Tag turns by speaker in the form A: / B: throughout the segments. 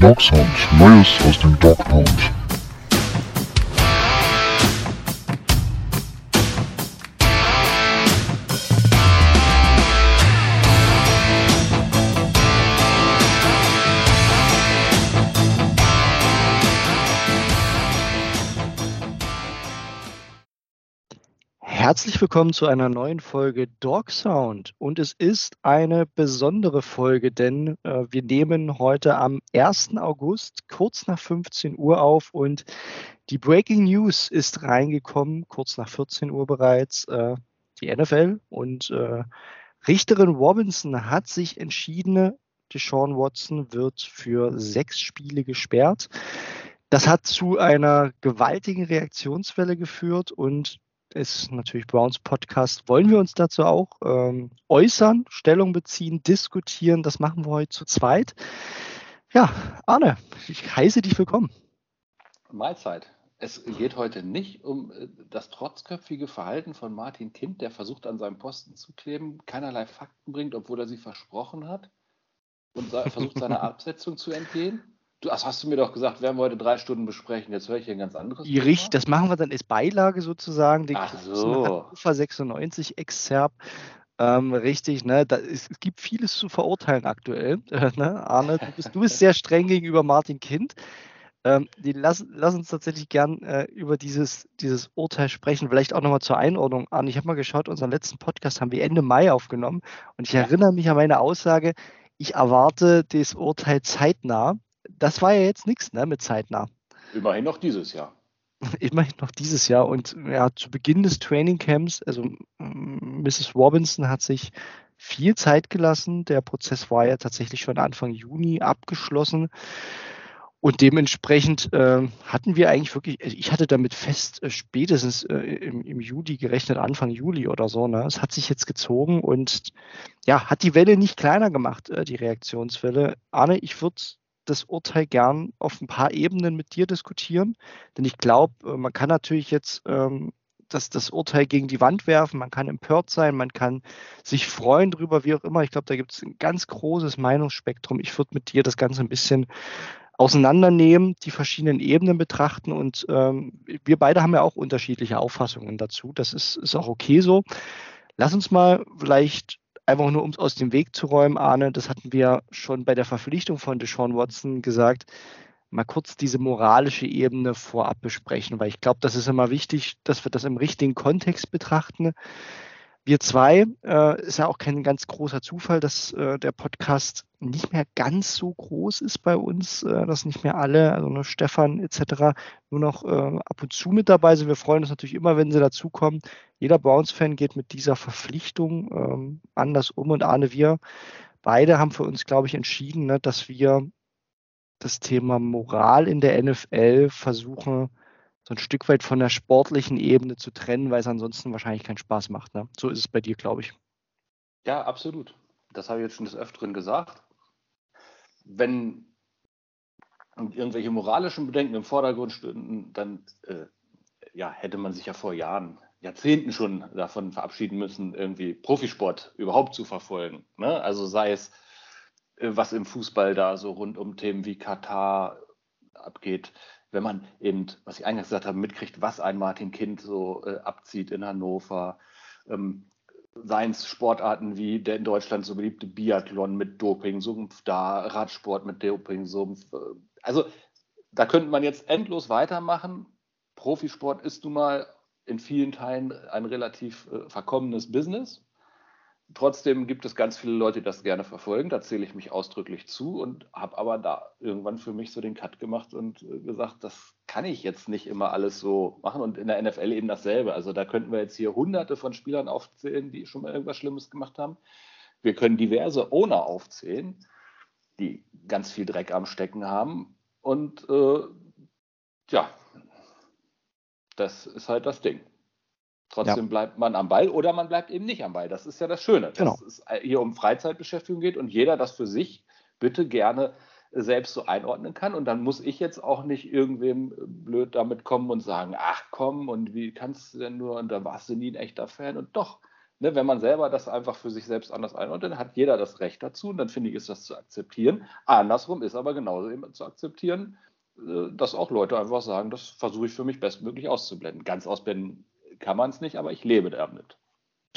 A: Dog Neues aus dem Dog.
B: Herzlich willkommen zu einer neuen Folge Dog Sound. Und es ist eine besondere Folge, denn äh, wir nehmen heute am 1. August kurz nach 15 Uhr auf und die Breaking News ist reingekommen, kurz nach 14 Uhr bereits. Äh, die NFL und äh, Richterin Robinson hat sich entschieden, Deshaun Watson wird für sechs Spiele gesperrt. Das hat zu einer gewaltigen Reaktionswelle geführt und ist natürlich Browns Podcast. Wollen wir uns dazu auch ähm, äußern, Stellung beziehen, diskutieren? Das machen wir heute zu zweit. Ja, Arne, ich heiße dich willkommen.
C: Mahlzeit. Es geht heute nicht um äh, das trotzköpfige Verhalten von Martin Kind, der versucht, an seinem Posten zu kleben, keinerlei Fakten bringt, obwohl er sie versprochen hat und versucht, seiner Absetzung zu entgehen. Du, das hast du mir doch gesagt, werden wir heute drei Stunden besprechen. Jetzt höre ich hier ein ganz anderes.
B: Richtig, das machen wir dann als Beilage sozusagen.
C: Den Ach so.
B: Ufer 96 Exzerpt. Ähm, richtig, ne? Da, es, es, gibt vieles zu verurteilen aktuell. Äh, ne? Arne, du bist, du bist sehr streng gegenüber Martin Kind. Ähm, die lass, lass, uns tatsächlich gern äh, über dieses, dieses Urteil sprechen. Vielleicht auch nochmal zur Einordnung an. Ich habe mal geschaut, unseren letzten Podcast haben wir Ende Mai aufgenommen und ich erinnere mich an meine Aussage, ich erwarte das Urteil zeitnah das war ja jetzt nichts ne, mit zeitnah.
C: Immerhin noch dieses Jahr.
B: Immerhin noch dieses Jahr. Und ja, zu Beginn des Trainingcamps, also Mrs. Robinson hat sich viel Zeit gelassen. Der Prozess war ja tatsächlich schon Anfang Juni abgeschlossen. Und dementsprechend äh, hatten wir eigentlich wirklich, also ich hatte damit fest äh, spätestens äh, im, im, Juli gerechnet, Anfang Juli oder so. Ne? Es hat sich jetzt gezogen und ja, hat die Welle nicht kleiner gemacht, äh, die Reaktionswelle. Arne, ich würde das Urteil gern auf ein paar Ebenen mit dir diskutieren, denn ich glaube, äh, man kann natürlich jetzt ähm, das, das Urteil gegen die Wand werfen, man kann empört sein, man kann sich freuen drüber, wie auch immer. Ich glaube, da gibt es ein ganz großes Meinungsspektrum. Ich würde mit dir das Ganze ein bisschen auseinandernehmen, die verschiedenen Ebenen betrachten und ähm, wir beide haben ja auch unterschiedliche Auffassungen dazu. Das ist, ist auch okay so. Lass uns mal vielleicht einfach nur um es aus dem Weg zu räumen, Arne, das hatten wir schon bei der Verpflichtung von Deshaun Watson gesagt, mal kurz diese moralische Ebene vorab besprechen, weil ich glaube, das ist immer wichtig, dass wir das im richtigen Kontext betrachten. Wir zwei, äh, ist ja auch kein ganz großer Zufall, dass äh, der Podcast nicht mehr ganz so groß ist bei uns, äh, dass nicht mehr alle, also nur Stefan etc., nur noch äh, ab und zu mit dabei sind. Wir freuen uns natürlich immer, wenn sie dazukommen. Jeder Browns-Fan geht mit dieser Verpflichtung ähm, anders um und Arne, wir beide haben für uns, glaube ich, entschieden, ne, dass wir das Thema Moral in der NFL versuchen, so ein Stück weit von der sportlichen Ebene zu trennen, weil es ansonsten wahrscheinlich keinen Spaß macht. Ne? So ist es bei dir, glaube ich.
C: Ja, absolut. Das habe ich jetzt schon des Öfteren gesagt. Wenn irgendwelche moralischen Bedenken im Vordergrund stünden, dann äh, ja, hätte man sich ja vor Jahren, Jahrzehnten schon davon verabschieden müssen, irgendwie Profisport überhaupt zu verfolgen. Ne? Also sei es, äh, was im Fußball da so rund um Themen wie Katar abgeht, wenn man eben, was ich eingangs gesagt habe, mitkriegt, was ein Martin Kind so äh, abzieht in Hannover, ähm, seien es Sportarten wie der in Deutschland so beliebte Biathlon mit Doping-Sumpf da, Radsport mit Doping-Sumpf. Äh, also da könnte man jetzt endlos weitermachen. Profisport ist nun mal in vielen Teilen ein relativ äh, verkommenes Business. Trotzdem gibt es ganz viele Leute, die das gerne verfolgen. Da zähle ich mich ausdrücklich zu und habe aber da irgendwann für mich so den Cut gemacht und äh, gesagt, das kann ich jetzt nicht immer alles so machen. Und in der NFL eben dasselbe. Also da könnten wir jetzt hier hunderte von Spielern aufzählen, die schon mal irgendwas Schlimmes gemacht haben. Wir können diverse Owner aufzählen, die ganz viel Dreck am Stecken haben. Und äh, ja, das ist halt das Ding. Trotzdem ja. bleibt man am Ball oder man bleibt eben nicht am Ball. Das ist ja das Schöne,
B: genau.
C: dass es hier um Freizeitbeschäftigung geht und jeder das für sich bitte gerne selbst so einordnen kann. Und dann muss ich jetzt auch nicht irgendwem blöd damit kommen und sagen, ach komm, und wie kannst du denn nur, und da warst du nie ein echter Fan. Und doch, Ne, wenn man selber das einfach für sich selbst anders einordnet, dann hat jeder das Recht dazu und dann finde ich, ist das zu akzeptieren. Andersrum ist aber genauso eben zu akzeptieren, äh, dass auch Leute einfach sagen, das versuche ich für mich bestmöglich auszublenden. Ganz ausblenden kann man es nicht, aber ich lebe damit.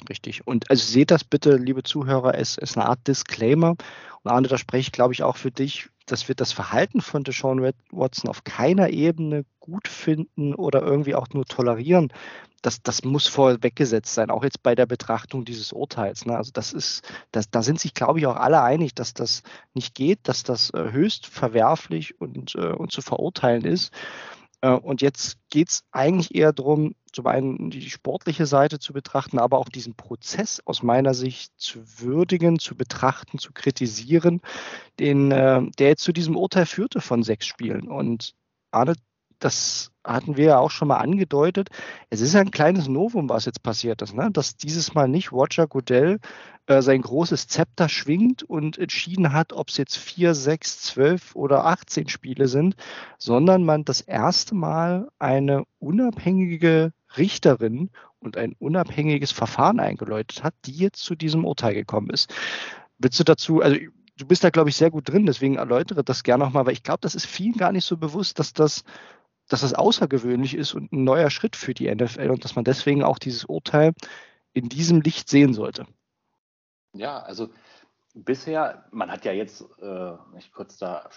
B: Richtig. Und also seht das bitte, liebe Zuhörer, es ist eine Art Disclaimer. Und Arne, da spreche ich, glaube ich, auch für dich, dass wir das Verhalten von Deshaun Watson auf keiner Ebene gut finden oder irgendwie auch nur tolerieren. Das, das muss vorweggesetzt sein, auch jetzt bei der Betrachtung dieses Urteils. Ne? Also das ist, das, da sind sich, glaube ich, auch alle einig, dass das nicht geht, dass das äh, höchst verwerflich und, äh, und zu verurteilen ist. Äh, und jetzt geht es eigentlich eher darum, zum einen die sportliche Seite zu betrachten, aber auch diesen Prozess aus meiner Sicht zu würdigen, zu betrachten, zu kritisieren, den, äh, der jetzt zu diesem Urteil führte von sechs Spielen. Und Arne, das hatten wir ja auch schon mal angedeutet. Es ist ein kleines Novum, was jetzt passiert ist, ne? dass dieses Mal nicht Roger Goodell äh, sein großes Zepter schwingt und entschieden hat, ob es jetzt vier, sechs, zwölf oder 18 Spiele sind, sondern man das erste Mal eine unabhängige Richterin und ein unabhängiges Verfahren eingeläutet hat, die jetzt zu diesem Urteil gekommen ist. Willst du dazu, also du bist da, glaube ich, sehr gut drin, deswegen erläutere das gerne nochmal, weil ich glaube, das ist vielen gar nicht so bewusst, dass das dass das außergewöhnlich ist und ein neuer Schritt für die NFL und dass man deswegen auch dieses Urteil in diesem Licht sehen sollte.
C: Ja, also bisher, man hat ja jetzt, äh, ich kurz da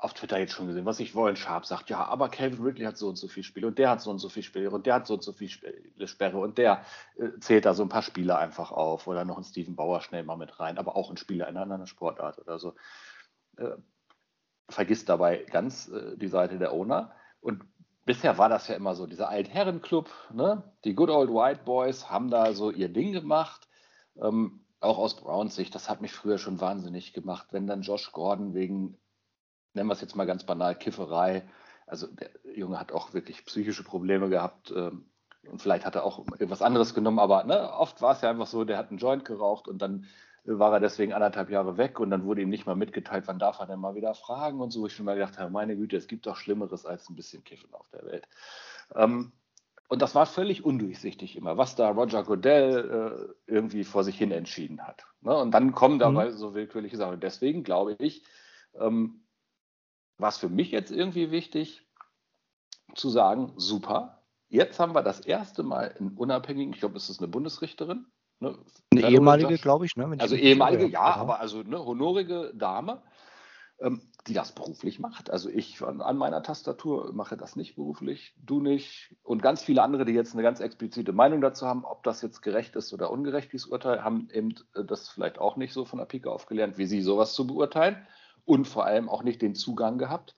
C: auf Twitter jetzt schon gesehen, was ich wollen, Sharp sagt, ja, aber Calvin Ridley hat so und so viel Spiele und der hat so und so viel Spiele und der hat so und so viel Sperre und der äh, zählt da so ein paar Spiele einfach auf oder noch einen Steven Bauer schnell mal mit rein, aber auch ein Spieler in einer anderen Sportart oder so. Äh, vergisst dabei ganz äh, die Seite der Owner. Und bisher war das ja immer so, dieser Altherrenclub, ne? die Good Old White Boys haben da so ihr Ding gemacht. Ähm, auch aus Browns Sicht, das hat mich früher schon wahnsinnig gemacht, wenn dann Josh Gordon wegen, nennen wir es jetzt mal ganz banal, Kifferei, also der Junge hat auch wirklich psychische Probleme gehabt ähm, und vielleicht hat er auch irgendwas anderes genommen, aber ne, oft war es ja einfach so, der hat einen Joint geraucht und dann war er deswegen anderthalb Jahre weg und dann wurde ihm nicht mal mitgeteilt, wann darf er denn mal wieder fragen und so. Wo ich schon mal gedacht habe, meine Güte, es gibt doch Schlimmeres als ein bisschen Kiffen auf der Welt. Ähm, und das war völlig undurchsichtig immer, was da Roger Goodell äh, irgendwie vor sich hin entschieden hat. Ne? Und dann kommen dabei mhm. so willkürliche Sachen. Deswegen glaube ich, ähm, war es für mich jetzt irgendwie wichtig zu sagen, super, jetzt haben wir das erste Mal einen unabhängigen, ich glaube, es ist eine Bundesrichterin,
B: Ne, eine ehemalige, glaube ich. Ne,
C: also ehemalige, ja, ja, aber also eine honorige Dame, ähm, die das beruflich macht. Also ich an, an, meiner Tastatur mache das nicht beruflich, du nicht. Und ganz viele andere, die jetzt eine ganz explizite Meinung dazu haben, ob das jetzt gerecht ist oder ungerecht, dieses Urteil, haben eben äh, das vielleicht auch nicht so von der Pike aufgelernt, wie sie sowas zu beurteilen. Und vor allem auch nicht den Zugang gehabt,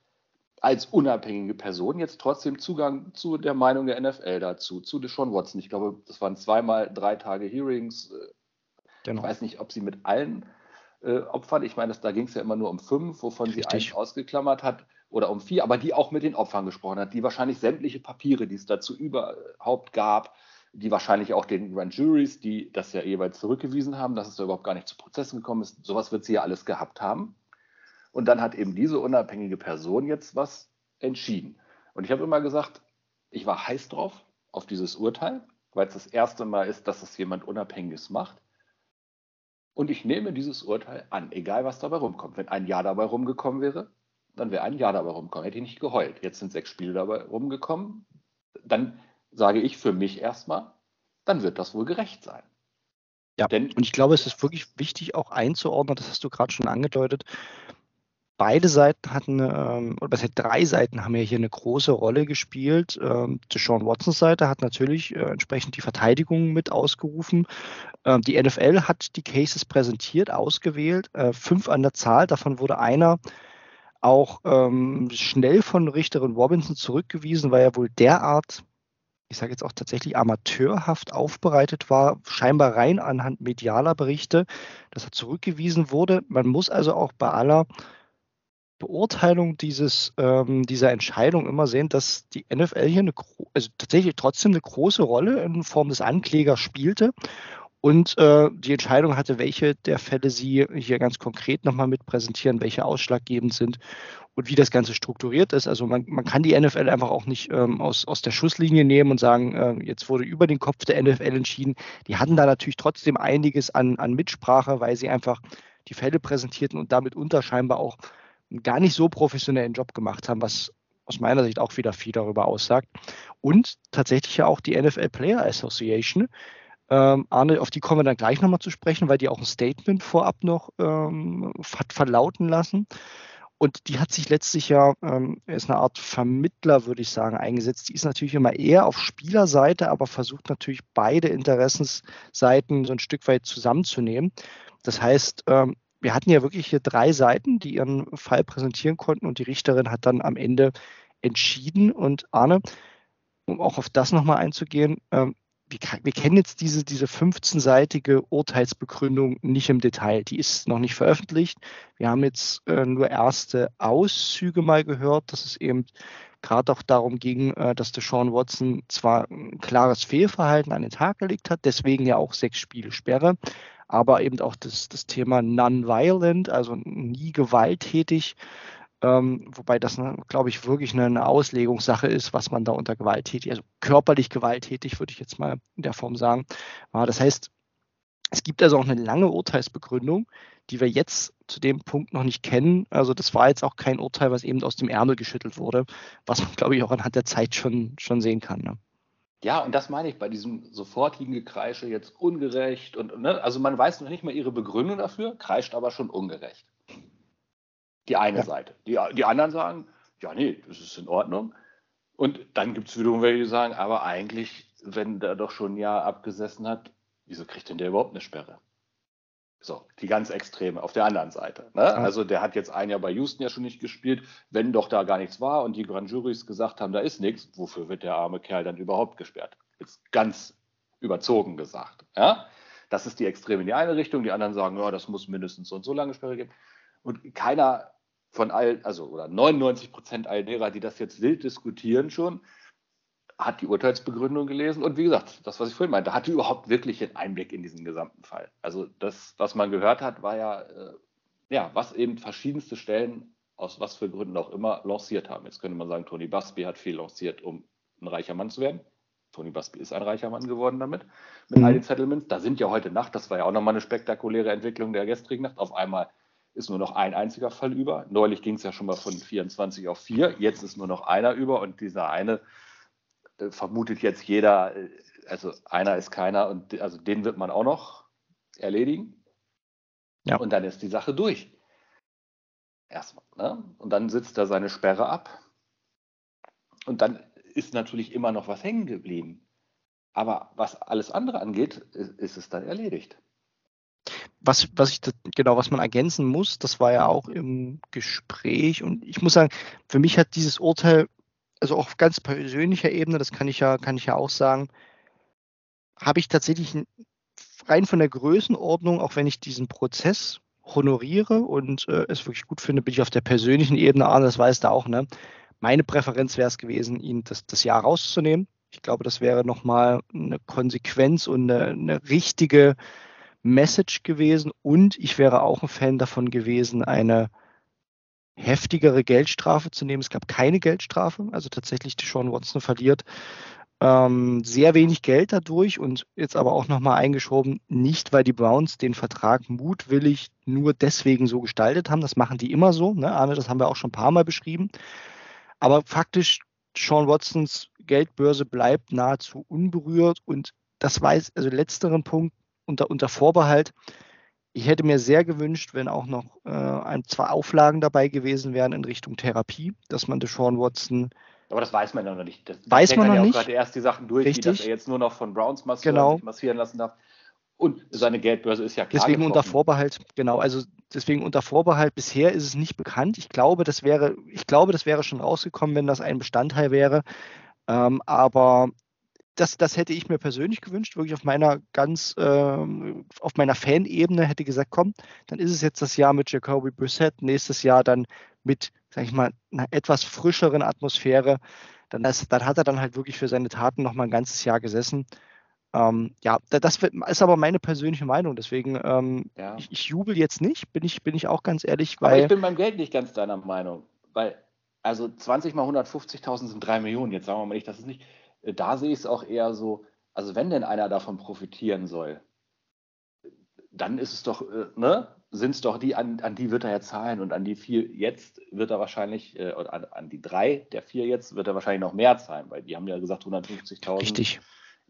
C: als unabhängige Person jetzt trotzdem Zugang zu der Meinung der NFL dazu, zu Deshaun Watson. Ich glaube, das waren zweimal drei Tage Hearings. Genau. Ich weiß nicht, ob sie mit allen äh, Opfern, ich meine, das, da ging es ja immer nur um fünf, wovon Richtig. sie eins ausgeklammert hat, oder um vier, aber die auch mit den Opfern gesprochen hat, die wahrscheinlich sämtliche Papiere, die es dazu überhaupt gab, die wahrscheinlich auch den Grand Juries, die das ja jeweils zurückgewiesen haben, dass es da überhaupt gar nicht zu Prozessen gekommen ist, sowas wird sie ja alles gehabt haben. Und dann hat eben diese unabhängige Person jetzt was entschieden. Und ich habe immer gesagt, ich war heiß drauf, auf dieses Urteil, weil es das erste Mal ist, dass es jemand Unabhängiges macht. Und ich nehme dieses Urteil an, egal was dabei rumkommt. Wenn ein Ja dabei rumgekommen wäre, dann wäre ein Ja dabei rumgekommen. Hätte ich nicht geheult. Jetzt sind sechs Spiele dabei rumgekommen. Dann sage ich für mich erstmal, dann wird das wohl gerecht sein.
B: Ja, Denn, und ich glaube, es ist wirklich wichtig auch einzuordnen, das hast du gerade schon angedeutet, beide Seiten hatten, ähm, oder besser drei Seiten haben ja hier eine große Rolle gespielt. Ähm, Sean Watsons Seite hat natürlich äh, entsprechend die Verteidigung mit ausgerufen. Ähm, die NFL hat die Cases präsentiert, ausgewählt, äh, fünf an der Zahl. Davon wurde einer auch ähm, schnell von Richterin Robinson zurückgewiesen, weil er wohl derart ich sage jetzt auch tatsächlich amateurhaft aufbereitet war, scheinbar rein anhand medialer Berichte, dass er zurückgewiesen wurde. Man muss also auch bei aller Beurteilung dieses, ähm, dieser Entscheidung immer sehen, dass die NFL hier eine, also tatsächlich trotzdem eine große Rolle in Form des Anklägers spielte und äh, die Entscheidung hatte, welche der Fälle sie hier ganz konkret nochmal mit präsentieren, welche ausschlaggebend sind. und wie das Ganze strukturiert ist. Also man, man kann die NFL einfach auch nicht ähm, aus, aus der Schusslinie nehmen und sagen, äh, jetzt wurde über den Kopf der NFL entschieden. Die hatten da natürlich trotzdem einiges an, an Mitsprache, weil sie einfach die Fälle präsentierten und damit unter scheinbar auch einen gar nicht so professionellen Job gemacht haben, was aus meiner Sicht auch wieder viel darüber aussagt. Und tatsächlich ja auch die NFL Player Association. Ähm, Arne, auf die kommen wir dann gleich nochmal zu sprechen, weil die auch ein Statement vorab noch ähm, hat verlauten lassen. Und die hat sich letztlich ja, ähm, ist eine Art Vermittler, würde ich sagen, eingesetzt. Die ist natürlich immer eher auf Spielerseite, aber versucht natürlich beide Interessensseiten so ein Stück weit zusammenzunehmen. Das heißt, ähm, wir hatten ja wirklich hier drei Seiten, die ihren Fall präsentieren konnten und die Richterin hat dann am Ende entschieden. Und Arne, um auch auf das nochmal einzugehen, ähm, wir, wir, kennen jetzt diese, diese 15-seitige Urteilsbegründung nicht im Detail. Die ist noch nicht veröffentlicht. Wir haben jetzt äh, nur erste Auszüge mal gehört, dass es eben gerade auch darum ging, äh, dass Sean Watson zwar ein klares Fehlverhalten an den Tag gelegt hat, deswegen ja auch sechs Spiele Sperre, aber eben auch das, das Thema non-violent, also nie gewalttätig, ähm, wobei das, ne, glaube ich, wirklich eine, eine, Auslegungssache ist, was man da unter gewalttätig, also körperlich gewalttätig, würde ich jetzt mal in der Form sagen. Ja, das heißt, es gibt also auch eine lange Urteilsbegründung, die wir jetzt zu dem Punkt noch nicht kennen. Also das war jetzt auch kein Urteil, was eben aus dem Ärmel geschüttelt wurde, was man, glaube ich, auch anhand der Zeit schon, schon sehen kann. Ne?
C: Ja, und das meine ich bei diesem sofortigen Gekreische jetzt ungerecht. Und, ne? Also man weiß noch nicht mal ihre Begründung dafür, kreischt aber schon ungerecht. Die eine ja. Seite. Die, die anderen sagen, ja, nee, das ist in Ordnung. Und dann gibt es wiederum welche, die sagen, aber eigentlich, wenn der doch schon ein Jahr abgesessen hat, wieso kriegt denn der überhaupt eine Sperre? So, die ganz Extreme auf der anderen Seite. Ne? Also der hat jetzt ein Jahr bei Houston ja schon nicht gespielt, wenn doch da gar nichts war und die Grand Juries gesagt haben, da ist nichts, wofür wird der arme Kerl dann überhaupt gesperrt? Jetzt ganz überzogen gesagt. Ja? Das ist die Extreme in die eine Richtung, die anderen sagen, ja, das muss mindestens so und so lange Sperre geben. Und keiner von allen, also oder 99 Prozent all derer, die das jetzt wild diskutieren schon, hat die Urteilsbegründung gelesen und wie gesagt, das, was ich vorhin meinte, hatte überhaupt wirklich einen Einblick in diesen gesamten Fall. Also das, was man gehört hat, war ja, äh, ja, was eben verschiedenste Stellen aus was für Gründen auch immer lanciert haben. Jetzt könnte man sagen, Tony Busby hat viel lanciert, um ein reicher Mann zu werden. Tony Busby ist ein reicher Mann geworden damit, mit mhm. all den Settlements. Da sind ja heute Nacht, das war ja auch nochmal eine spektakuläre Entwicklung der gestrigen Nacht, auf einmal ist nur noch ein einziger Fall über. Neulich ging es ja schon mal von 24 auf 4, jetzt ist nur noch einer über und dieser eine vermutet jetzt jeder, äh, also einer ist keiner und also den wird man auch noch erledigen. Ja. Und dann ist die Sache durch. Erstmal. Ne? Und dann sitzt er seine Sperre ab. Und dann ist natürlich immer noch was hängen geblieben. Aber was alles andere angeht, ist, ist es dann erledigt.
B: Was, was ich genau, was man ergänzen muss, das war ja auch im Gespräch und ich muss sagen, für mich hat dieses Urteil also auch auf ganz persönlicher Ebene, das kann ich ja, kann ich ja auch sagen, habe ich tatsächlich rein von der Größenordnung, auch wenn ich diesen Prozess honoriere und äh, es wirklich gut finde, bin ich auf der persönlichen Ebene, Arne, das weiß da auch, ne? Meine Präferenz wäre es gewesen, ihn das, das Jahr rauszunehmen. Ich glaube, das wäre nochmal eine Konsequenz und eine, eine richtige Message gewesen. Und ich wäre auch ein Fan davon gewesen, eine heftigere Geldstrafe zu nehmen. Es gab keine Geldstrafe, also tatsächlich Sean Watson verliert ähm, sehr wenig Geld dadurch und jetzt aber auch nochmal eingeschoben, nicht weil die Browns den Vertrag mutwillig nur deswegen so gestaltet haben, das machen die immer so, ne? Arne, das haben wir auch schon ein paar Mal beschrieben, aber faktisch Sean Watsons Geldbörse bleibt nahezu unberührt und das weiß, also letzteren Punkt unter, unter Vorbehalt, ich hätte mir sehr gewünscht, wenn auch noch äh, ein, zwei Auflagen dabei gewesen wären in Richtung Therapie, dass man Deshaun Watson.
C: Aber das weiß man ja noch nicht. Das
B: weiß man noch ja
C: nicht.
B: gerade
C: erst die Sachen durch, wie, dass er jetzt nur noch von Browns massieren,
B: genau.
C: massieren lassen darf. Und seine Geldbörse ist ja klar.
B: Deswegen getroffen. unter Vorbehalt, genau, also deswegen unter Vorbehalt, bisher ist es nicht bekannt. Ich glaube, das wäre, ich glaube, das wäre schon rausgekommen, wenn das ein Bestandteil wäre. Ähm, aber das, das hätte ich mir persönlich gewünscht, wirklich auf meiner ganz, ähm, auf meiner Fanebene hätte gesagt, komm, dann ist es jetzt das Jahr mit Jacoby Brissett, nächstes Jahr dann mit, sag ich mal, einer etwas frischeren Atmosphäre. Dann, das, dann hat er dann halt wirklich für seine Taten noch mal ein ganzes Jahr gesessen. Ähm, ja, das ist aber meine persönliche Meinung. Deswegen, ähm, ja. ich, ich, jubel jetzt nicht, bin ich, bin ich auch ganz ehrlich.
C: Weil, aber ich bin beim Geld nicht ganz deiner Meinung. weil, also 20 mal 150.000 sind 3 Millionen, jetzt sagen wir mal nicht, das ist nicht, da sehe ich es auch eher so, also wenn denn einer davon profitieren soll, dann ist es doch, äh, ne, sind es doch die, an, an die wird er ja zahlen und an die vier jetzt wird er wahrscheinlich, äh, oder an, an, die drei der vier jetzt wird er wahrscheinlich noch mehr zahlen, weil die haben ja gesagt 150.000.
B: Richtig.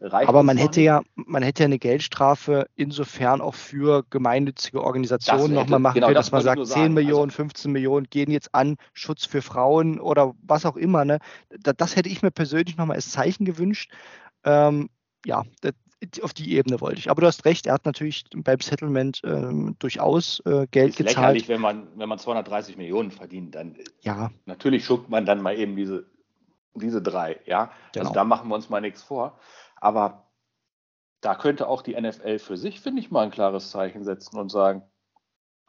B: Aber man hätte ja, man hätte ja eine Geldstrafe insofern auch für gemeinnützige Organisationen nochmal machen genau, können, dass das man sagt, 10 Millionen, also, 15 Millionen gehen jetzt an Schutz für Frauen oder was auch immer. Ne? Das, das hätte ich mir persönlich nochmal als Zeichen gewünscht. Ähm, ja, das, auf die Ebene wollte ich. Aber du hast recht, er hat natürlich beim Settlement ähm, durchaus äh, Geld ist gezahlt.
C: Lächerlich, wenn man, wenn man 230 Millionen verdient, dann ja. natürlich schuckt man dann mal eben diese, diese drei, ja. Also genau. Also da machen wir uns mal nichts vor. Aber da könnte auch die NFL für sich, finde ich, mal ein klares Zeichen setzen und sagen,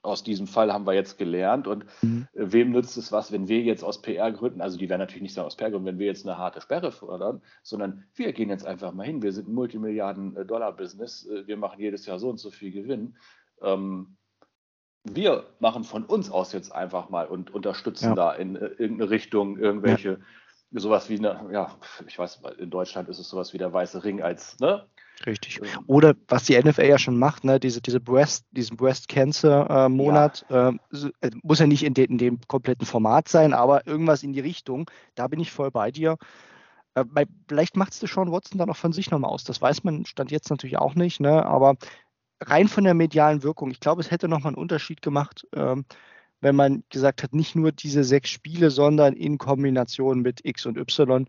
C: aus diesem Fall haben wir jetzt gelernt und mhm. Äh, wem nützt es was, wenn wir jetzt aus PR-Gründen, also die werden natürlich nicht sagen aus PR-Gründen, wenn wir jetzt eine harte Sperre fordern, sondern wir gehen jetzt einfach mal hin, wir sind ein Multimilliarden-Dollar-Business, äh, wir machen jedes Jahr so und so viel Gewinn. Ähm, wir machen von uns aus jetzt einfach mal und unterstützen ja. da in äh, irgendeine Richtung irgendwelche, ja. Sowas wie eine, ja, ich weiß, in Deutschland ist es sowas wie der Weiße Ring als, ne?
B: Richtig. Ähm. Oder was die NFL ja schon macht, ne, diese, diese Breast, diesen Breast Cancer äh, Monat, ja. Ähm, äh, muss ja nicht in, de, in, dem kompletten Format sein, aber irgendwas in die Richtung, da bin ich voll bei dir. Äh, bei, vielleicht macht es Sean Watson dann auch von sich nochmal aus. Das weiß man Stand jetzt natürlich auch nicht, ne, aber rein von der medialen Wirkung, ich glaube, es hätte nochmal einen Unterschied gemacht, ähm, wenn man gesagt hat, nicht nur diese sechs Spiele, sondern in Kombination mit X und Y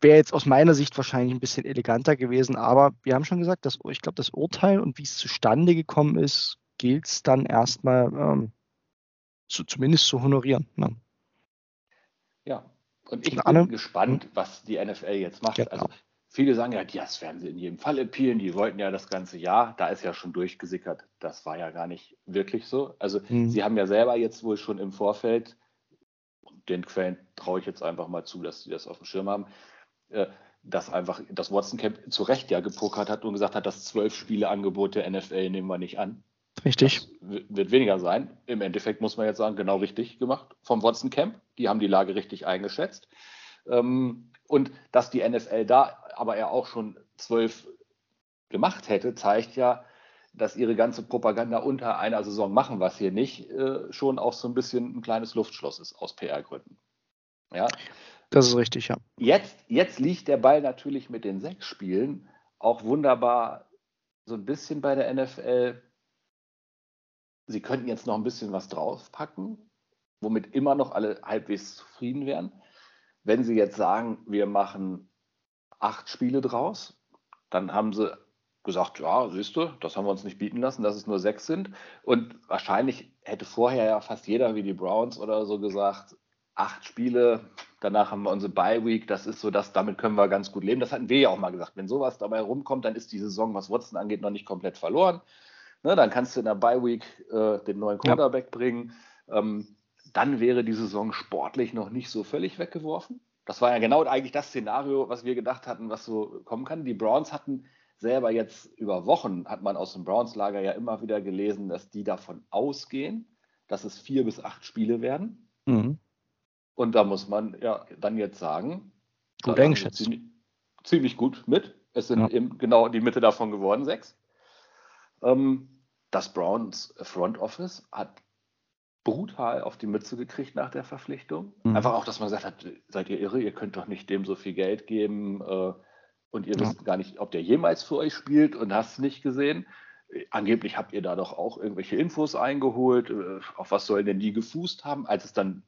B: wäre jetzt aus meiner Sicht wahrscheinlich ein bisschen eleganter gewesen, aber wir haben schon gesagt, dass ich glaube, das Urteil und wie es zustande gekommen ist, gilt es dann erstmal ähm, zu, zumindest zu honorieren. Ne?
C: Ja, und ich bin gespannt, was die NFL jetzt macht. Ja, also viele sagen ja, das werden sie in jedem Fall appealen, die wollten ja das ganze Jahr, da ist ja schon durchgesickert, das war ja gar nicht wirklich so. Also mhm. sie haben ja selber jetzt wohl schon im Vorfeld, den Quellen traue ich jetzt einfach mal zu, dass sie das auf dem Schirm haben, äh, dass einfach das Watson Camp zu Recht ja gepokert hat und gesagt hat, das zwölf Spiele-Angebot der NFL nehmen wir nicht an.
B: Richtig.
C: Das wird weniger sein. Im Endeffekt muss man jetzt sagen, genau richtig gemacht vom Watson Camp. Die haben die Lage richtig eingeschätzt. Ähm, und dass die NFL da aber ja auch schon zwölf gemacht hätte, zeigt ja, dass ihre ganze Propaganda unter einer Saison machen, was hier nicht, äh, schon auch so ein bisschen ein kleines Luftschloss ist aus PR-Gründen.
B: Ja. Das ist richtig, ja.
C: Jetzt, jetzt liegt der Ball natürlich mit den sechs Spielen auch wunderbar so ein bisschen bei der NFL. Sie könnten jetzt noch ein bisschen was draufpacken, womit immer noch alle halbwegs zufrieden wären. Wenn Sie jetzt sagen, wir machen acht Spiele draus, dann haben Sie gesagt, ja, siehst du, das haben wir uns nicht bieten lassen, dass es nur sechs sind. Und wahrscheinlich hätte vorher ja fast jeder wie die Browns oder so gesagt, acht Spiele, danach haben wir unsere Bye Week, das ist so, dass damit können wir ganz gut leben. Das hatten wir ja auch mal gesagt. Wenn sowas dabei rumkommt, dann ist die Saison, was Watson angeht, noch nicht komplett verloren. Ne, dann kannst du in der Bye Week äh, den neuen Quarterback ja. bringen. Ähm, dann wäre die Saison sportlich noch nicht so völlig weggeworfen. Das war ja genau eigentlich das Szenario, was wir gedacht hatten, was so kommen kann. Die Browns hatten selber jetzt über Wochen, hat man aus dem Browns-Lager ja immer wieder gelesen, dass die davon ausgehen, dass es vier bis acht Spiele werden. Mhm. Und da muss man ja dann jetzt sagen,
B: gut eingeschätzt.
C: Ziemlich, ziemlich, gut mit. Es sind ja. eben genau die Mitte davon geworden, sechs. Ähm, das Browns Front Office hat brutal auf die Mütze gekriegt nach der Verpflichtung. Mhm. Einfach auch, dass man gesagt hat, seid ihr irre, ihr könnt doch nicht dem so viel Geld geben äh, und ihr ja. wisst gar nicht, ob der jemals für euch spielt und hast es nicht gesehen. Angeblich habt ihr da doch auch irgendwelche Infos eingeholt. Äh, auf was sollen denn die gefußt haben? Als es dann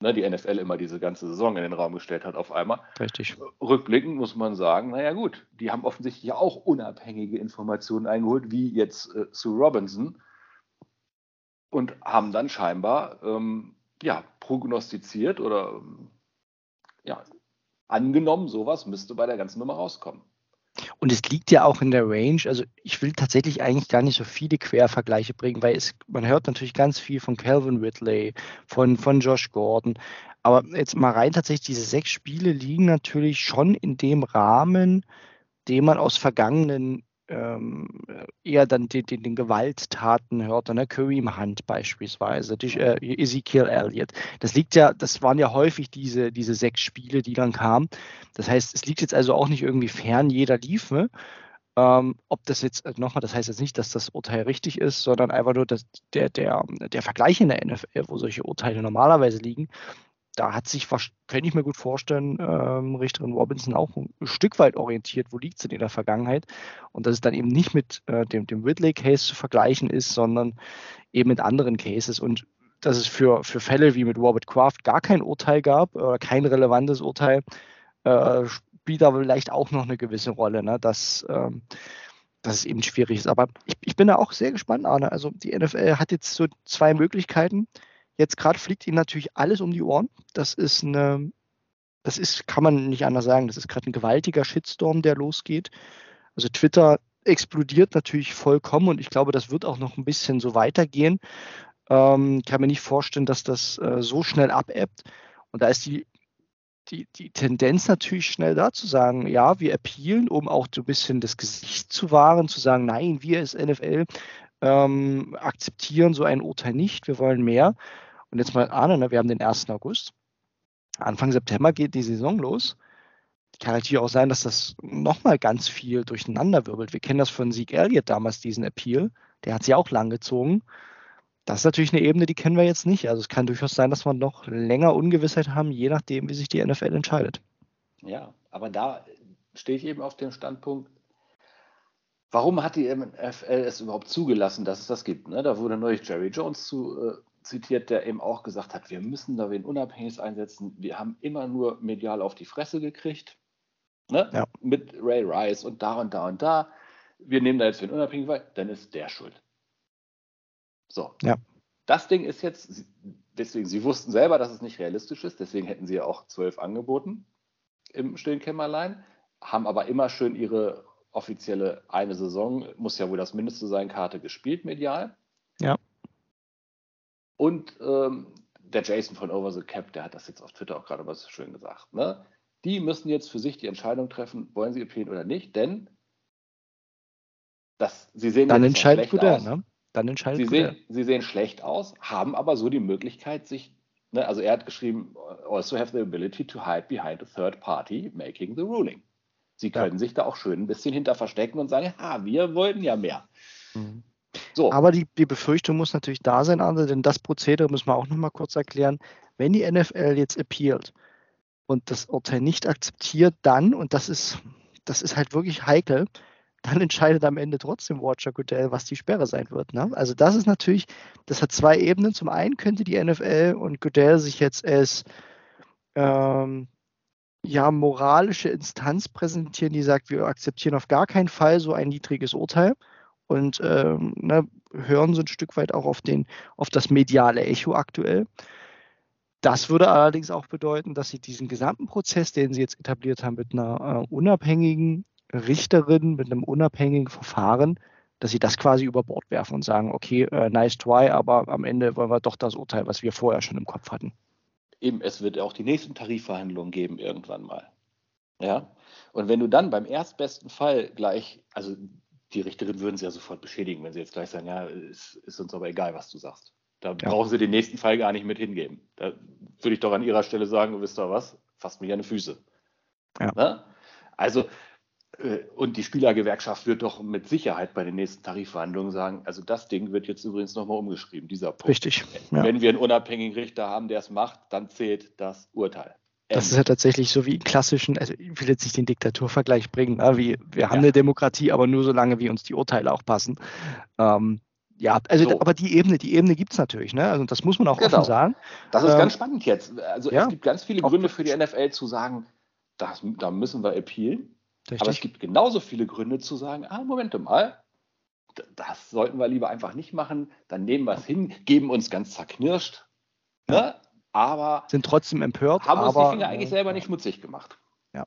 C: ne, die NFL immer diese ganze Saison in den Raum gestellt hat auf einmal.
B: Richtig.
C: Rückblickend muss man sagen, naja gut, die haben offensichtlich ja auch unabhängige Informationen eingeholt, wie jetzt äh, Sue Robinson und haben dann scheinbar ähm, ja, prognostiziert oder ja, angenommen, sowas müsste bei der ganzen Nummer rauskommen.
B: Und es liegt ja auch in der Range. Also ich will tatsächlich eigentlich gar nicht so viele Quervergleiche bringen, weil es, man hört natürlich ganz viel von Calvin Ridley, von, von Josh Gordon. Aber jetzt mal rein tatsächlich, diese sechs Spiele liegen natürlich schon in dem Rahmen, den man aus vergangenen ähm, eher dann den, den, den Gewalttaten hörte, ne? Kareem Hunt beispielsweise, die, äh, Ezekiel Elliott. Das liegt ja, das waren ja häufig diese, diese sechs Spiele, die dann kamen. Das heißt, es liegt jetzt also auch nicht irgendwie fern jeder Liefe. Ähm, ob das jetzt, äh, nochmal, das heißt jetzt nicht, dass das Urteil richtig ist, sondern einfach nur dass der, der, der Vergleich in der NFL, wo solche Urteile normalerweise liegen, da hat sich, könnte ich mir gut vorstellen, ähm, Richterin Robinson auch ein Stück weit orientiert, wo liegt sie in der Vergangenheit und dass es dann eben nicht mit äh, dem, dem Ridley-Case zu vergleichen ist, sondern eben mit anderen Cases und dass es für, für Fälle wie mit Robert Kraft gar kein Urteil gab oder kein relevantes Urteil, äh, spielt aber vielleicht auch noch eine gewisse Rolle, ne? dass, ähm, dass es eben schwierig ist. Aber ich, ich bin da auch sehr gespannt, Arne. Also die NFL hat jetzt so zwei Möglichkeiten. Jetzt gerade fliegt ihnen natürlich alles um die Ohren. Das ist eine, das ist, kann man nicht anders sagen, das ist gerade ein gewaltiger Shitstorm, der losgeht. Also Twitter explodiert natürlich vollkommen und ich glaube, das wird auch noch ein bisschen so weitergehen. Ähm, kann mir nicht vorstellen, dass das äh, so schnell abebbt. Und da ist die, die, die Tendenz natürlich schnell da zu sagen, ja, wir appealen, um auch so ein bisschen das Gesicht zu wahren, zu sagen, nein, wir als NFL ähm, akzeptieren so ein Urteil nicht, wir wollen mehr. Und jetzt mal ahnen, ne, wir haben den 1. August. Anfang September geht die Saison los. Kann natürlich auch sein, dass das nochmal ganz viel durcheinander wirbelt. Wir kennen das von Sieg Elliott damals, diesen Appeal. Der hat sich auch lang gezogen. Das ist natürlich eine Ebene, die kennen wir jetzt nicht. Also es kann durchaus sein, dass wir noch länger Ungewissheit haben, je nachdem, wie sich die NFL entscheidet.
C: Ja, aber da stehe ich eben auf dem Standpunkt, Warum hat die NFL es überhaupt zugelassen, dass es das gibt? Ne? Da wurde neulich Jerry Jones zu, äh, zitiert, der eben auch gesagt hat, wir müssen da wen Unabhängiges einsetzen. Wir haben immer nur medial auf die Fresse gekriegt. Ne? Ja. Mit Ray Rice und da und da und da. Wir nehmen da jetzt wen Unabhängigen, weil dann ist der schuld. So. Ja. Das Ding ist jetzt, deswegen, sie wussten selber, dass es nicht realistisch ist, deswegen hätten sie ja auch zwölf angeboten im stillen Kämmerlein, haben aber immer schön ihre offizielle eine Saison, muss ja wohl das Mindeste sein, Karte gespielt medial.
B: Ja.
C: Und ähm, der Jason von Over the Cap, der hat das jetzt auf Twitter auch gerade was schön gesagt. Ne? Die müssen jetzt für sich die Entscheidung treffen, wollen sie appealen oder nicht, denn das, sie sehen
B: Dann entscheidet Goodell, ne? Dann entscheidet
C: sie sehen, sie sehen schlecht aus, haben aber so die Möglichkeit, sich, ne, also er hat geschrieben, also have the ability to hide behind a third party making the ruling. Sie können ja. sich da auch schön ein bisschen hinter verstecken und sagen, ja, wir wollten ja mehr.
B: Mhm. So. Aber die, die Befürchtung muss natürlich da sein, André, denn das Prozedere müssen wir auch noch mal kurz erklären. Wenn die NFL jetzt appealt und das Urteil nicht akzeptiert, dann, und das ist, das ist halt wirklich heikel, dann entscheidet am Ende trotzdem Roger Goodell, was die Sperre sein wird. Ne? Also das ist natürlich, das hat zwei Ebenen. Zum einen könnte die NFL und Goodell sich jetzt als ähm, ja, moralische Instanz präsentieren, die sagt, wir akzeptieren auf gar keinen Fall so ein niedriges Urteil und ähm, ne, hören so ein Stück weit auch auf, den, auf das mediale Echo aktuell. Das würde allerdings auch bedeuten, dass sie diesen gesamten Prozess, den sie jetzt etabliert haben, mit einer äh, unabhängigen Richterin, mit einem unabhängigen Verfahren, dass sie das quasi über Bord werfen und sagen, okay, äh, nice try, aber am Ende wollen wir doch das Urteil, was wir vorher schon im Kopf hatten
C: eben, es wird auch die nächsten Tarifverhandlungen geben irgendwann mal. Ja. Und wenn du dann beim erstbesten Fall gleich, also die Richterin würden sie ja sofort beschädigen, wenn sie jetzt gleich sagen, ja, es ist uns aber egal, was du sagst. Da ja. brauchen sie den nächsten Fall gar nicht mit hingeben. Da würde ich doch an ihrer Stelle sagen, wisst ihr was, fasst mich an die Füße. Ja. Ne? Also äh, und die Spielergewerkschaft wird doch mit Sicherheit bei den nächsten Tarifverhandlungen sagen, also das Ding wird jetzt übrigens nochmal umgeschrieben, dieser Punkt.
B: Richtig.
C: Ja. Wenn wir einen unabhängigen Richter haben, der es macht, dann zählt das Urteil.
B: Das ist ja tatsächlich so wie in klassischen, also ich will jetzt nicht den Diktaturvergleich bringen, ne? wie, wir haben ja. eine Demokratie, aber nur solange wie uns die Urteile auch passen. Ähm, ja, also so. aber die Ebene, die Ebene gibt es natürlich, ne? Also das muss man auch genau. offen sagen.
C: Das ist ähm, ganz spannend jetzt. Also ja, es gibt ganz viele Gründe für die NFL zu sagen, das, da müssen wir appealen. Richtig. Aber es gibt genauso viele Gründe zu sagen, ah, Moment mal, das sollten wir lieber einfach nicht machen, dann nehmen wir es hin, geben uns ganz zerknirscht, ne? Aber
B: sind trotzdem empört.
C: Haben
B: uns
C: aber, die Finger eigentlich selber nicht schmutzig gemacht.
B: Ja.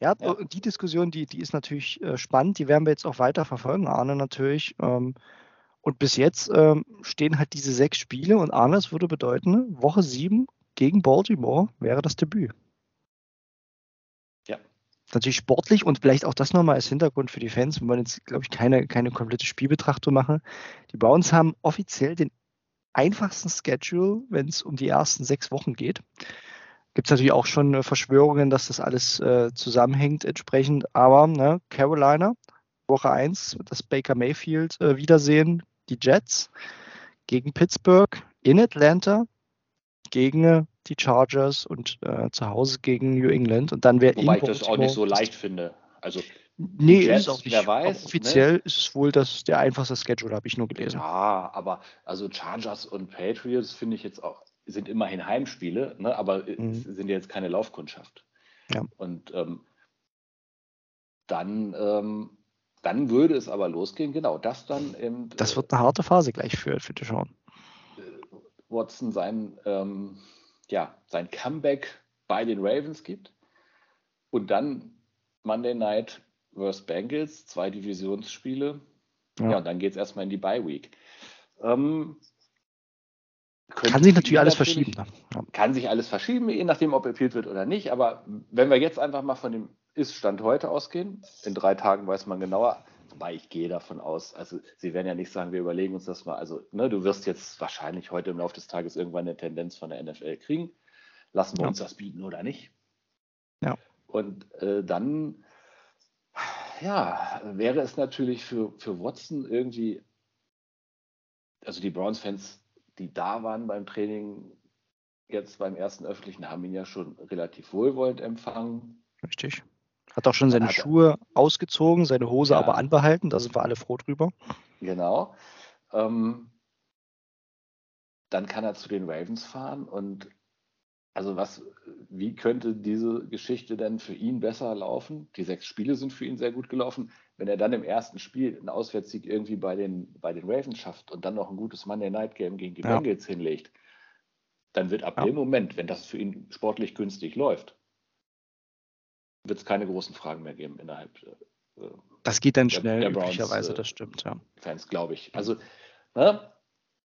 B: Ja, ja. die Diskussion, die, die ist natürlich äh, spannend, die werden wir jetzt auch weiter verfolgen, Arne natürlich. Ähm, und bis jetzt ähm, stehen halt diese sechs Spiele und Arne, es würde bedeuten, Woche sieben gegen Baltimore wäre das Debüt. natürlich sportlich und vielleicht auch das nochmal als Hintergrund für die Fans. Wir wollen jetzt, glaube ich, keine, keine komplette Spielbetrachtung machen. Die Browns haben offiziell den einfachsten Schedule, wenn es um die ersten sechs Wochen geht. Gibt es natürlich auch schon Verschwörungen, dass das alles äh, zusammenhängt entsprechend. Aber ne, Carolina, Woche 1, das Baker Mayfield äh, Wiedersehen, die Jets gegen Pittsburgh, in Atlanta, gegen äh, die Chargers und äh, zu Hause gegen New England. Und dann wäre
C: Wobei ich das auch nicht so leicht finde. Also
B: Nee, Jets, ist auch nicht. Wer weiß, offiziell ne? ist es wohl das der einfachste Schedule, habe ich nur gelesen.
C: Ja, aber also Chargers und Patriots finde ich jetzt auch, sind immerhin Heimspiele, ne? aber mhm. sind jetzt keine Laufkundschaft. Ja. Und ähm, dann, ähm, dann würde es aber losgehen, genau, das dann
B: im. Das wird eine harte Phase gleich für, für die Schauen.
C: Äh, Watson sein, ähm, ja, sein Comeback bei den Ravens gibt und dann Monday Night vs. Bengals, zwei Divisionsspiele. Ja, ja und dann geht es erstmal in die Bye Week. Ähm,
B: kann sich natürlich alles verschieben.
C: Ne? Ja. Kann sich alles verschieben, je nachdem, ob appealed wird oder nicht. Aber wenn wir jetzt einfach mal von dem Ist-Stand heute ausgehen, in drei Tagen weiß man genauer, wobei ich gehe davon aus, also Sie werden ja nicht sagen, wir überlegen uns das mal. Also, ne, du wirst jetzt wahrscheinlich heute im Laufe des Tages irgendwann eine Tendenz von der NFL kriegen. Lassen wir ja. uns das bieten oder nicht?
B: Ja.
C: Und äh, dann ja, wäre es natürlich für, für Watson irgendwie, also die Browns-Fans, die da waren beim Training, jetzt beim ersten öffentlichen, haben ihn ja schon relativ wohlwollend empfangen.
B: Richtig. Hat auch schon seine Schuhe ausgezogen, seine Hose ja. aber anbehalten, da sind wir alle froh drüber.
C: Genau. Ähm, dann kann er zu den Ravens fahren und also was, wie könnte diese Geschichte denn für ihn besser laufen? Die sechs Spiele sind für ihn sehr gut gelaufen. Wenn er dann im ersten Spiel einen Auswärtssieg irgendwie bei den, bei den Ravens schafft und dann noch ein gutes Monday Night Game gegen die ja. Bengals hinlegt, dann wird ab ja. dem Moment, wenn das für ihn sportlich günstig läuft, wird es keine großen Fragen mehr geben innerhalb.
B: Äh, das geht dann schnell, der, der üblicherweise, äh, das stimmt, ja.
C: Fans, glaube ich. Also, ne,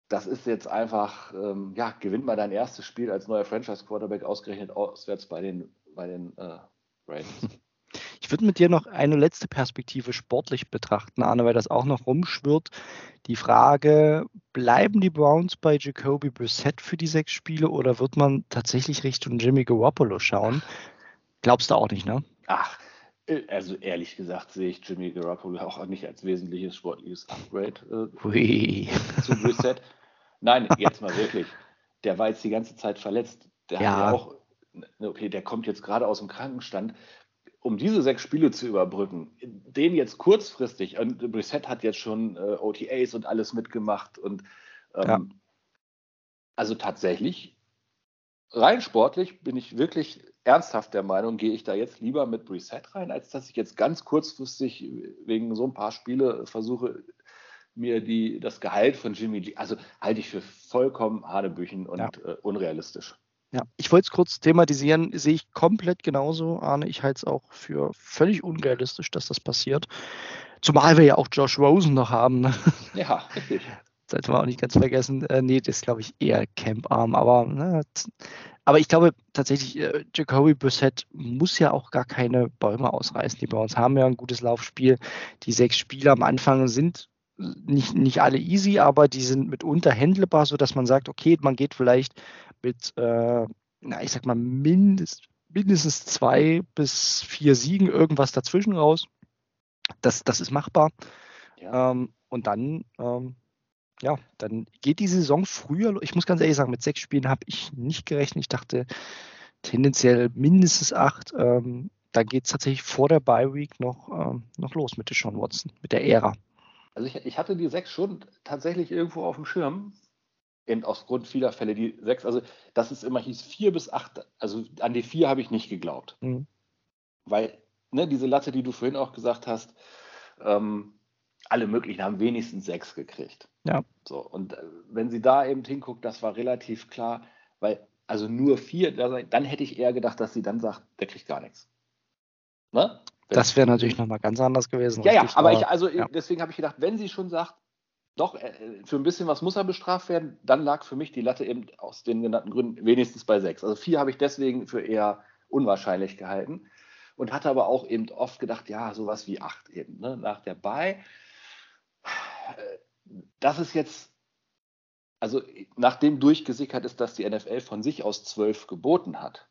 C: das ist jetzt einfach, ähm, ja, gewinnt mal dein erstes Spiel als neuer Franchise-Quarterback ausgerechnet auswärts bei den, bei den äh, Ravens.
B: Ich würde mit dir noch eine letzte Perspektive sportlich betrachten, Arne, weil das auch noch rumschwirrt. Die Frage, bleiben die Browns bei Jacoby Brissett für die sechs Spiele oder wird man tatsächlich Richtung Jimmy Garoppolo schauen? Glaubst du auch nicht, ne?
C: Ach, äh, also ehrlich gesagt sehe ich Jimmy Garoppolo auch nicht als wesentliches sportliches Upgrade äh, zu Brissett. Nein, jetzt mal wirklich. Der war jetzt die ganze Zeit verletzt. Der ja. hat ja auch, okay, der kommt jetzt gerade aus dem Krankenstand. Um diese sechs Spiele zu überbrücken, den jetzt kurzfristig, und Brissett hat jetzt schon äh, OTAs und alles mitgemacht und ähm, ja. also tatsächlich, rein sportlich bin ich wirklich ernsthaft der Meinung, gehe ich da jetzt lieber mit Brissett rein, als dass ich jetzt ganz kurzfristig wegen so ein paar Spiele versuche, mir die, das Gehalt von Jimmy G, also halte ich für vollkommen Hanebüchen und ja. äh, unrealistisch.
B: Ja, ich wollte es kurz thematisieren, sehe ich komplett genauso, Arne. Ich halte es auch für völlig unrealistisch, dass das passiert. Zumal wir ja auch Josh Rosen noch haben. Ne?
C: Ja, richtig.
B: Sollte man auch nicht ganz vergessen. Äh, nee, das ist, glaube ich, eher Camp-Arm. Aber, ne, aber ich glaube tatsächlich, äh, Jacoby Brissett muss ja auch gar keine Bäume ausreißen. Die bei uns haben ja ein gutes Laufspiel. Die sechs Spiele am Anfang sind nicht, nicht alle easy, aber die sind mitunter handelbar, sodass man sagt, okay, man geht vielleicht mit, äh, na, ich sag mal, mindest, mindestens zwei bis vier Siegen irgendwas dazwischen raus. Das, das ist machbar. Ja. Ähm, und dann, ähm, ja, dann geht die Saison früher. Ich muss ganz ehrlich sagen, mit sechs Spielen habe ich nicht gerechnet. Ich dachte tendenziell mindestens acht. Ähm, dann geht es tatsächlich vor der Bye Week noch, ähm, noch los mit Sean Watson, mit der Ära.
C: Also ich, ich hatte die sechs schon tatsächlich irgendwo auf dem Schirm. Eben aufgrund vieler Fälle die sechs, also dass es immer hieß vier bis acht, also an die vier habe ich nicht geglaubt. Mhm. Weil ne, diese Latte, die du vorhin auch gesagt hast, ähm, alle möglichen haben wenigstens sechs gekriegt.
B: Ja.
C: So, und äh, wenn sie da eben hinguckt, das war relativ klar, weil also nur vier, dann hätte ich eher gedacht, dass sie dann sagt, der kriegt gar nichts.
B: Ne? Das wäre natürlich nochmal ganz anders gewesen.
C: Ja, ja, aber ich, also ja. deswegen habe ich gedacht, wenn sie schon sagt, doch, äh, für ein bisschen was muss er bestraft werden, dann lag für mich die Latte eben aus den genannten Gründen wenigstens bei sechs. Also vier habe ich deswegen für eher unwahrscheinlich gehalten. und hatte aber auch eben oft gedacht, ja, sowas wie acht eben, ne, nach der Bye. Das ist jetzt, also nachdem durchgesickert ist, dass die NFL von sich aus zwölf geboten hat,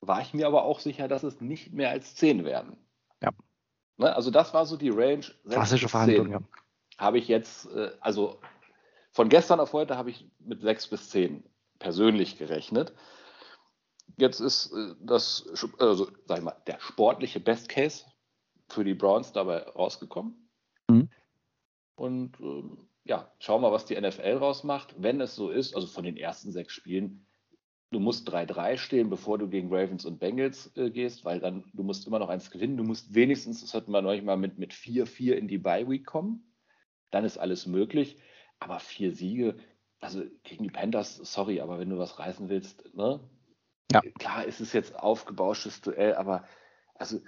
C: war ich mir aber auch sicher, dass es nicht mehr als zehn werden. Ne, also das war so die Range.
B: Klassische Verhandlung, ja.
C: Habe ich jetzt, äh, also von gestern auf heute habe ich mit sechs bis zehn persönlich gerechnet. Jetzt ist äh, das, also sag ich mal, der sportliche Best Case für die Browns dabei rausgekommen. Mhm. Und ähm, ja, schauen wir, was die NFL rausmacht. Wenn es so ist, also von den ersten sechs Spielen, du musst 3-3 stehen, bevor du gegen Ravens und Bengals äh, gehst, weil dann du musst immer noch eins gewinnen. Du musst wenigstens, das hatten wir neulich mal, mit, mit 4-4 in die Bye Week kommen. Dann ist alles möglich. Aber vier Siege, also gegen die Panthers, sorry, aber wenn du was reißen willst, ne? Ja. Klar ist es jetzt aufgebauschtes Duell, aber also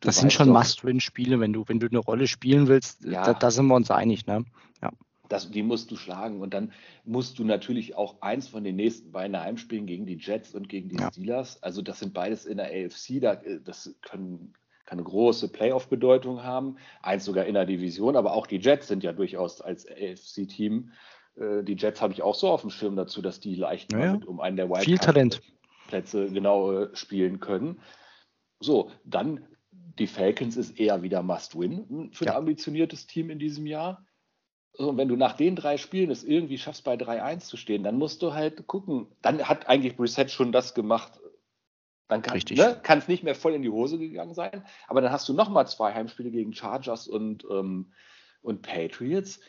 B: das sind schon Must-Win-Spiele, wenn du, wenn du eine Rolle spielen willst, ja. da, da, sind wir uns einig, ne?
C: Ja. Das, die musst du schlagen. Und dann musst du natürlich auch eins von den nächsten beiden Heimspielen gegen die Jets und gegen die ja. Steelers. Also das sind beides in der AFC. Da, äh, das können, kann eine große Playoff-Bedeutung haben. Eins sogar in der Division. Aber auch die Jets sind ja durchaus als AFC-Team. Äh, die Jets habe ich auch so auf dem Schirm dazu, dass die leicht
B: ja, mit, um einen der Wildcard-Plätze
C: genau äh, spielen können. So, dann die Falcons ist eher wieder Must-Win für ja. ein ambitioniertes Team in diesem Jahr. Und wenn du nach den drei Spielen es irgendwie schaffst, bei 3-1 zu stehen, dann musst du halt gucken. Dann hat eigentlich Brissett schon das gemacht. Dann kann es nicht mehr voll in die Hose gegangen sein. Aber dann hast du nochmal zwei Heimspiele gegen Chargers und, ähm, und Patriots.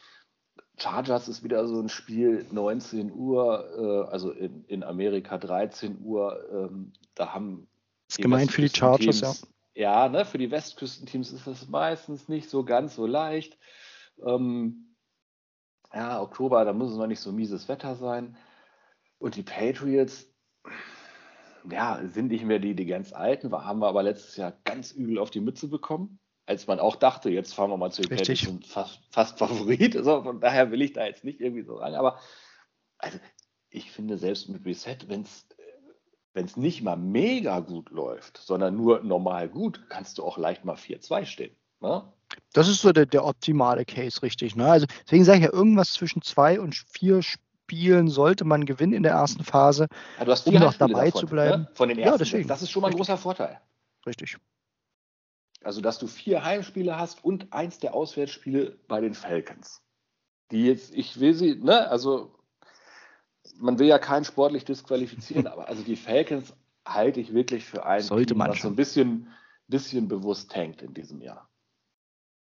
C: Chargers ist wieder so ein Spiel, 19 Uhr, äh, also in, in Amerika 13 Uhr. Ähm, da haben.
B: Das ist gemeint für die Chargers, ja.
C: Ja, ne, für die Westküstenteams ist das meistens nicht so ganz so leicht. Ähm, ja, Oktober, da muss es noch nicht so mieses Wetter sein. Und die Patriots, ja, sind nicht mehr die, die ganz alten, haben wir aber letztes Jahr ganz übel auf die Mütze bekommen, als man auch dachte, jetzt fahren wir mal zu den Richtig. Patriots und fast, fast Favorit. Also von daher will ich da jetzt nicht irgendwie so rein. Aber also, ich finde, selbst mit Reset, wenn es wenn es nicht mal mega gut läuft, sondern nur normal gut, kannst du auch leicht mal 4-2 stehen. Ne?
B: Das ist so der, der optimale Case, richtig. Ne? Also deswegen sage ich ja, irgendwas zwischen zwei und vier Spielen sollte man gewinnen in der ersten Phase,
C: ja, du hast
B: um noch dabei davon, zu bleiben. Ne?
C: Von den ersten ja, deswegen. Das ist schon mal ein richtig. großer Vorteil.
B: Richtig.
C: Also, dass du vier Heimspiele hast und eins der Auswärtsspiele bei den Falcons. Die jetzt, ich will sie, ne, also man will ja keinen sportlich disqualifizieren, aber also die Falcons halte ich wirklich für ein
B: Sollte Team, man
C: was schon. so ein bisschen, bisschen bewusst hängt in diesem Jahr.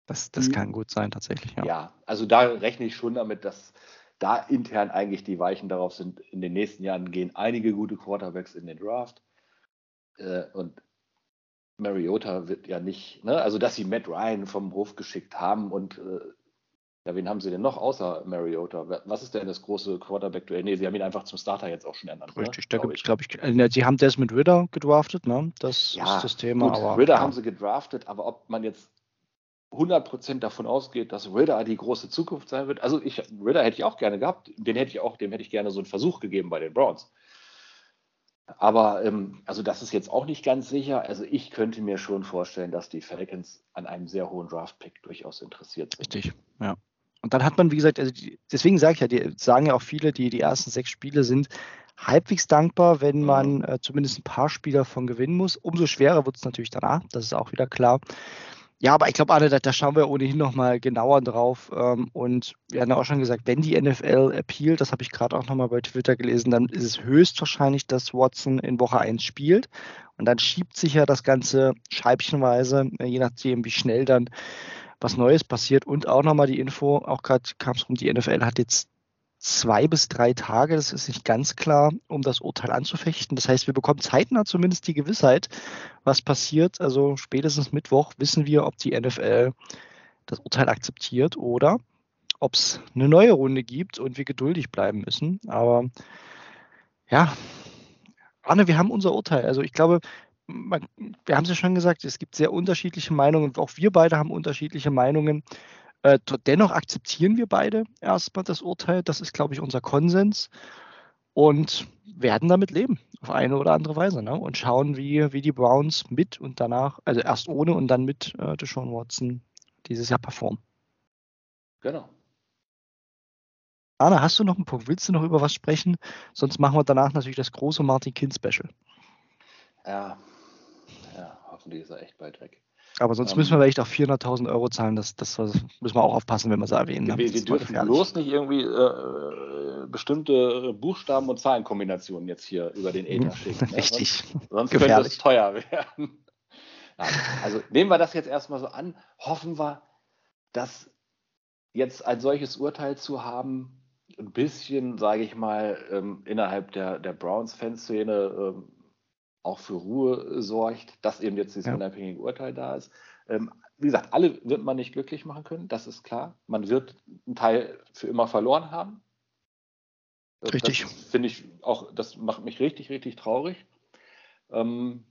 B: Das, das kann gut sein, tatsächlich.
C: Ja. ja, also da rechne ich schon damit, dass da intern eigentlich die Weichen darauf sind. In den nächsten Jahren gehen einige gute Quarterbacks in den Draft. Äh, und Mariota wird ja nicht, ne? also dass sie Matt Ryan vom Hof geschickt haben und äh, ja, wen haben sie denn noch außer Mariota? Was ist denn das große Quarterback-Duell? Nee, sie haben ihn einfach zum Starter jetzt auch schon ernannt.
B: Ne? Richtig, ne? da gibt es, glaube ich, äh, sie haben Desmond Ritter gedraftet, ne? Das ja, ist das Thema.
C: Gut, aber, Ritter ja. haben sie gedraftet, aber ob man jetzt 100% davon ausgeht, dass Ritter die große Zukunft sein wird. Also ich, Ritter hätte ich auch gerne gehabt. Den hätte ich auch, dem hätte ich gerne so einen Versuch gegeben bei den Browns. Aber ähm, also das ist jetzt auch nicht ganz sicher. Also ich könnte mir schon vorstellen, dass die Falcons an einem sehr hohen Draft-Pick durchaus interessiert sind.
B: Richtig, ja. Und dann hat man, wie gesagt, also die, deswegen sage ich ja, die sagen ja auch viele, die die ersten sechs Spiele sind halbwegs dankbar, wenn man äh, zumindest ein paar Spieler von gewinnen muss. Umso schwerer wird es natürlich danach, das ist auch wieder klar. Ja, aber ich glaube, Arne, da, da, schauen wir ohnehin nochmal genauer drauf. Ähm, und wir haben ja auch schon gesagt, wenn die NFL appealt, das habe ich gerade auch nochmal bei Twitter gelesen, dann ist es höchstwahrscheinlich, dass Watson in Woche 1 spielt. Und dann schiebt sich ja das Ganze scheibchenweise, äh, je nachdem, wie schnell dann was Neues passiert. Und auch nochmal die Info, auch gerade kam es rum, die NFL hat jetzt zwei bis drei Tage, das ist nicht ganz klar, um das Urteil anzufechten. Das heißt, wir bekommen zeitnah zumindest die Gewissheit, was passiert. Also spätestens Mittwoch wissen wir, ob die NFL das Urteil akzeptiert oder ob es eine neue Runde gibt und wir geduldig bleiben müssen. Aber ja, Arne, wir haben unser Urteil. Also ich glaube, wir haben es ja schon gesagt, es gibt sehr unterschiedliche Meinungen. Auch wir beide haben unterschiedliche Meinungen. Äh, dennoch akzeptieren wir beide erstmal das Urteil. Das ist, glaube ich, unser Konsens und werden damit leben. Auf eine oder andere Weise, ne? Und schauen, wie, wie die Browns mit und danach, also erst ohne und dann mit äh, Deshaun Watson dieses Jahr performen.
C: Genau.
B: Anna, hast du noch einen Punkt? Willst du noch über was sprechen? Sonst machen wir danach natürlich das große Martin Kind Special.
C: Ja, ja, hoffentlich ist er echt bald weg.
B: Aber sonst
C: Ähm,
B: müssen wir vielleicht auch 400.000 Euro zahlen. Das, das müssen wir auch aufpassen, wenn wir es erwähnen. ne?
C: Wir, wir dürfen bloß nicht irgendwie äh, bestimmte Buchstaben- und Zahlenkombinationen jetzt hier über den Äther schicken. Ne?
B: Richtig.
C: Sonst, sonst könnte
B: Gefährlich.
C: es teuer werden. Nein, also nehmen wir das jetzt erstmal so an. Hoffen wir, dass jetzt ein solches Urteil zu haben, ein bisschen, sage ich mal, ähm, innerhalb der, der Browns-Fanszene ähm, auch für Ruhe sorgt, dass eben jetzt dieses
B: Ja.
C: unabhängige Urteil da ist. Ähm, wie gesagt, alle wird man nicht glücklich machen können, das ist klar. Man wird einen Teil für immer verloren haben. Äh,
B: Richtig.
C: Das finde ich auch, das macht mich richtig, richtig traurig. Ähm,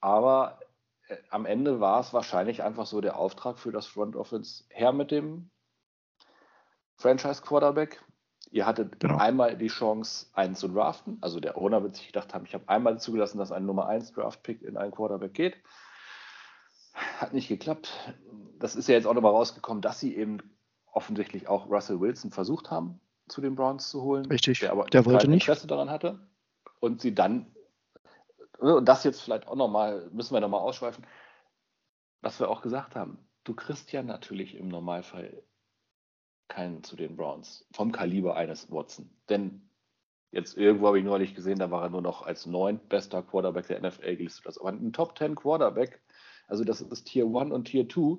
C: aber äh, am Ende war es wahrscheinlich einfach so der Auftrag für das Front Office her mit dem Franchise Quarterback. Ihr hattet
B: Genau.
C: einmal die Chance, einen zu draften. Also der Owner wird sich gedacht haben, ich habe einmal zugelassen, dass ein Nummer 1 Draft-Pick in einen Quarterback geht. Hat nicht geklappt. Das ist ja jetzt auch nochmal rausgekommen, dass sie eben offensichtlich auch Russell Wilson versucht haben, zu den Browns zu holen.
B: Richtig.
C: Der aber
B: Der wollte nicht.
C: Interesse daran hatte. Und sie dann, und das jetzt vielleicht auch nochmal, müssen wir nochmal ausschweifen, was wir auch gesagt haben. Du kriegst ja natürlich im Normalfall keinen zu den Browns vom Kaliber eines Watson. Denn jetzt irgendwo habe ich neulich gesehen, da war er nur noch als neun bester Quarterback der NFL gelistet. Also aber ein Top 10 Quarterback, also das ist Tier 1 und Tier 2.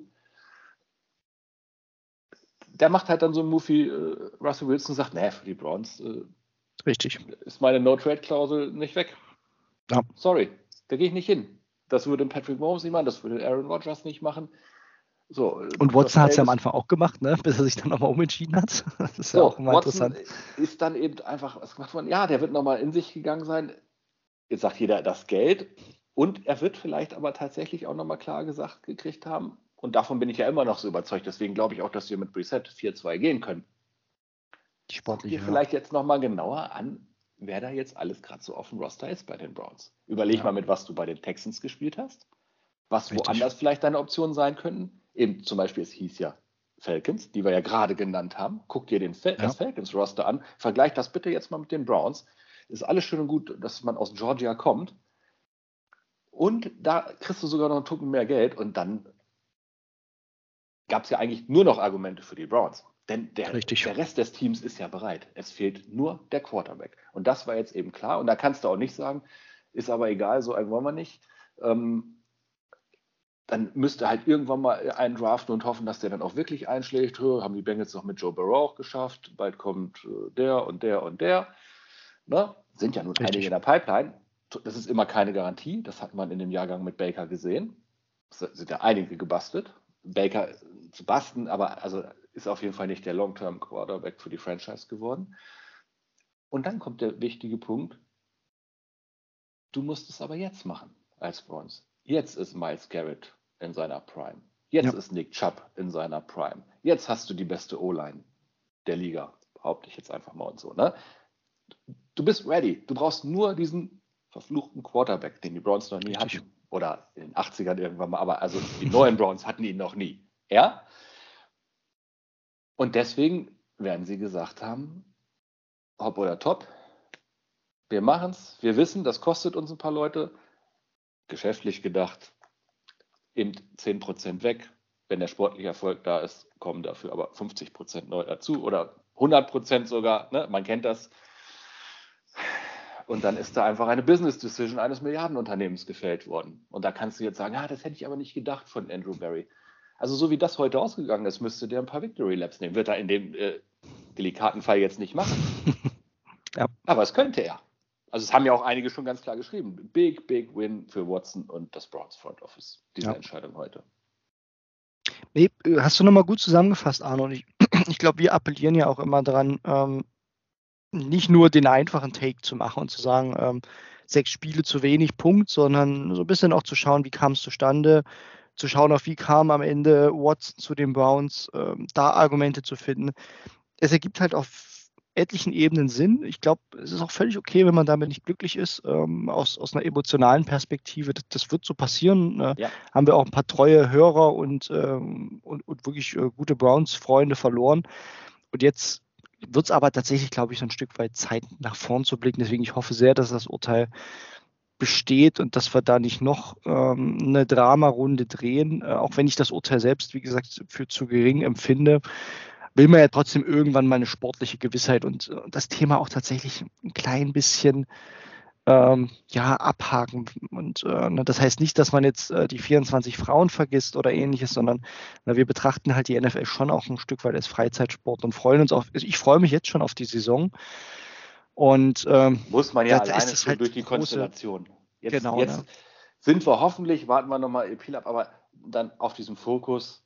C: Der macht halt dann so ein Move wie äh, Russell Wilson und sagt, nee, für die Browns äh,
B: Richtig.
C: ist meine No-Trade-Klausel nicht weg.
B: Ja.
C: Sorry, da gehe ich nicht hin. Das würde Patrick Mahomes nicht machen, das würde Aaron Rodgers nicht machen. So,
B: Und Watson hat es ja am Anfang auch gemacht, ne? bis er sich dann nochmal umentschieden hat. Das ist ja
C: So,
B: auch immer
C: Watson
B: interessant.
C: ist dann eben einfach was gemacht worden. Ja, der wird nochmal in sich gegangen sein. Jetzt sagt jeder das Geld. Und er wird vielleicht aber tatsächlich auch nochmal klar gesagt gekriegt haben. Und davon bin ich ja immer noch so überzeugt. Deswegen glaube ich auch, dass wir mit Reset 4-2 gehen können.
B: Die sportliche.
C: dir vielleicht jetzt nochmal genauer an, wer da jetzt alles gerade so auf dem Roster ist bei den Browns. Überleg
B: Ja.
C: mal, mit was du bei den Texans gespielt hast. Was
B: Richtig.
C: woanders vielleicht deine Optionen sein könnten. Eben zum Beispiel, es hieß ja Falcons, die wir ja gerade genannt haben. Guck dir den Fal
B: Ja.
C: das Falcons-Roster an. Vergleich das bitte jetzt mal mit den Browns. Ist alles schön und gut, dass man aus Georgia kommt. Und da kriegst du sogar noch einen Tucken mehr Geld und dann gab es ja eigentlich nur noch Argumente für die Browns. Denn der, der Rest des Teams ist ja bereit. Es fehlt nur der Quarterback. Und das war jetzt eben klar. Und da kannst du auch nicht sagen, ist aber egal, so einen wollen wir nicht. Ähm, dann müsste halt irgendwann mal einen draften und hoffen, dass der dann auch wirklich einschlägt. Haben die Bengals noch mit Joe Burrow auch geschafft. Bald kommt äh, der und der und der. Ne? Sind ja nun
B: Richtig.
C: einige in der Pipeline. Das ist immer keine Garantie. Das hat man in dem Jahrgang mit Baker gesehen. Es sind ja einige gebastelt. Baker zu basten, aber also ist auf jeden Fall nicht der Long-Term Quarterback für die Franchise geworden. Und dann kommt der wichtige Punkt. Du musst es aber jetzt machen als Browns. Jetzt ist Miles Garrett in seiner Prime. Jetzt
B: Ja.
C: ist Nick Chubb in seiner Prime. Jetzt hast du die beste O-Line der Liga. Behaupte ich jetzt einfach mal und so. Ne? Du bist ready. Du brauchst nur diesen verfluchten Quarterback, den die Browns noch nie hatten. Oder in den 80ern irgendwann mal. Aber also die neuen Browns hatten ihn noch nie. Ja? Und deswegen werden sie gesagt haben, hopp oder top, wir machen es, wir wissen, das kostet uns ein paar Leute, geschäftlich gedacht, eben 10% weg. Wenn der sportliche Erfolg da ist, kommen dafür aber 50% neu dazu oder 100% sogar, ne? man kennt das. Und dann ist da einfach eine Business Decision eines Milliardenunternehmens gefällt worden. Und da kannst du jetzt sagen, ah, das hätte ich aber nicht gedacht von Andrew Barry. Also so wie das heute ausgegangen ist, müsste der ein paar Victory Laps nehmen. Wird er in dem äh, delikaten Fall jetzt nicht machen.
B: Ja.
C: Aber es könnte er. Also es haben ja auch einige schon ganz klar geschrieben. Big, big win für Watson und das Browns Front Office. Diese
B: Ja.
C: Entscheidung heute.
B: Nee, äh, hast du nochmal gut zusammengefasst, Arno. Und ich, ich glaube, wir appellieren ja auch immer daran, ähm, nicht nur den einfachen Take zu machen und zu sagen, ähm, sechs Spiele zu wenig, Punkt, sondern so ein bisschen auch zu schauen, wie kam es zustande, zu schauen, auf wie kam am Ende Watson zu den Browns, ähm, da Argumente zu finden. Es ergibt halt auch etlichen Ebenen Sinn. Ich glaube, es ist auch völlig okay, wenn man damit nicht glücklich ist, ähm, aus, aus einer emotionalen Perspektive. Das, das wird so passieren. Äh, ja. Haben wir auch ein paar treue Hörer und, ähm, und, und, wirklich äh, gute Browns-Freunde verloren. Und jetzt wird es aber tatsächlich, glaube ich, so ein Stück weit Zeit nach vorn zu blicken. Deswegen, ich hoffe sehr, dass das Urteil besteht und dass wir da nicht noch ähm, eine Dramarunde drehen, äh, auch wenn ich das Urteil selbst, wie gesagt, für zu gering empfinde will man ja trotzdem irgendwann mal eine sportliche Gewissheit und, und äh, das Thema auch tatsächlich ein klein bisschen ähm, ja, abhaken. Und äh, ne, das heißt nicht, dass man jetzt äh, die 24 Frauen vergisst oder ähnliches, sondern na, wir betrachten halt die NFL schon auch ein Stück weit als Freizeitsport und freuen uns auf, ich freue mich jetzt schon auf die Saison. Und ähm,
C: muss man ja alleine schon halt durch die große, Konstellation. Jetzt, genau, jetzt ne? sind wir hoffentlich, warten wir nochmal Appeal ab, aber dann auf diesem Fokus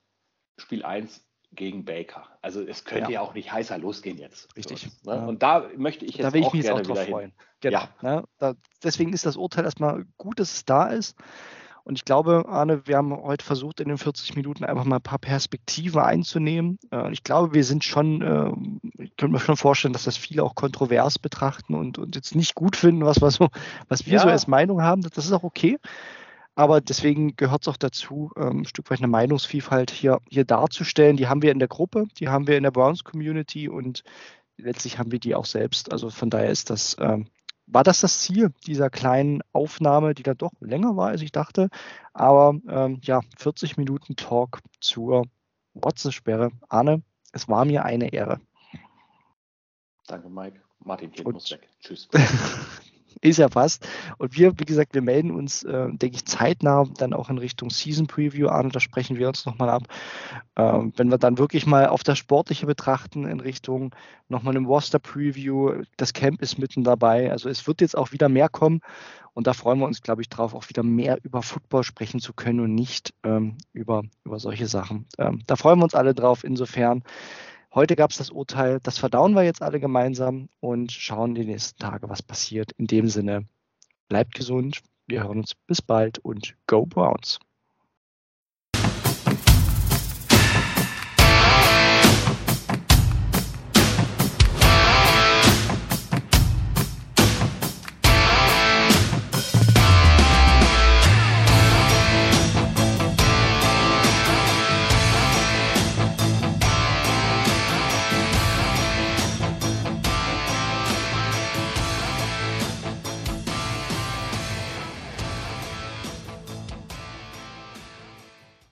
C: Spiel 1 gegen Baker. Also es könnte ja, ja auch nicht heißer losgehen jetzt.
B: Richtig.
C: Uns, ne? ja. Und da möchte ich jetzt
B: da will ich mich gerne jetzt auch drauf freuen. Genau. Ja. Ne? Da, deswegen ist das Urteil erstmal gut, dass es da ist. Und ich glaube, Arne, wir haben heute versucht, in den 40 Minuten einfach mal ein paar Perspektiven einzunehmen. Äh, ich glaube, wir sind schon, äh, ich könnte mir schon vorstellen, dass das viele auch kontrovers betrachten und, und jetzt nicht gut finden, was, wir so, was wir ja. so als Meinung haben. Das ist auch okay. Aber deswegen gehört es auch dazu, ähm, ein Stück weit eine Meinungsvielfalt hier, hier darzustellen. Die haben wir in der Gruppe, die haben wir in der Browns Community und letztlich haben wir die auch selbst. Also von daher ist das, ähm, war das das Ziel dieser kleinen Aufnahme, die dann doch länger war, als ich dachte. Aber ähm, ja, 40 Minuten Talk zur Watson-Sperre. Arne, es war mir eine Ehre.
C: Danke, Mike. Martin Kind muss weg. Tschüss.
B: ist ja fast. Und wir, wie gesagt, wir melden uns, äh, denke ich, zeitnah dann auch in Richtung Season Preview an. Da sprechen wir uns nochmal ab. Ähm, wenn wir dann wirklich mal auf das Sportliche betrachten, in Richtung nochmal einem Roster Preview. Das Camp ist mitten dabei. Also es wird jetzt auch wieder mehr kommen. Und da freuen wir uns, glaube ich, drauf, auch wieder mehr über Football sprechen zu können und nicht ähm, über, über solche Sachen. Ähm, da freuen wir uns alle drauf. Insofern Heute gab es das Urteil, das verdauen wir jetzt alle gemeinsam und schauen die nächsten Tage, was passiert. In dem Sinne, bleibt gesund, wir hören uns bis bald und Go Browns.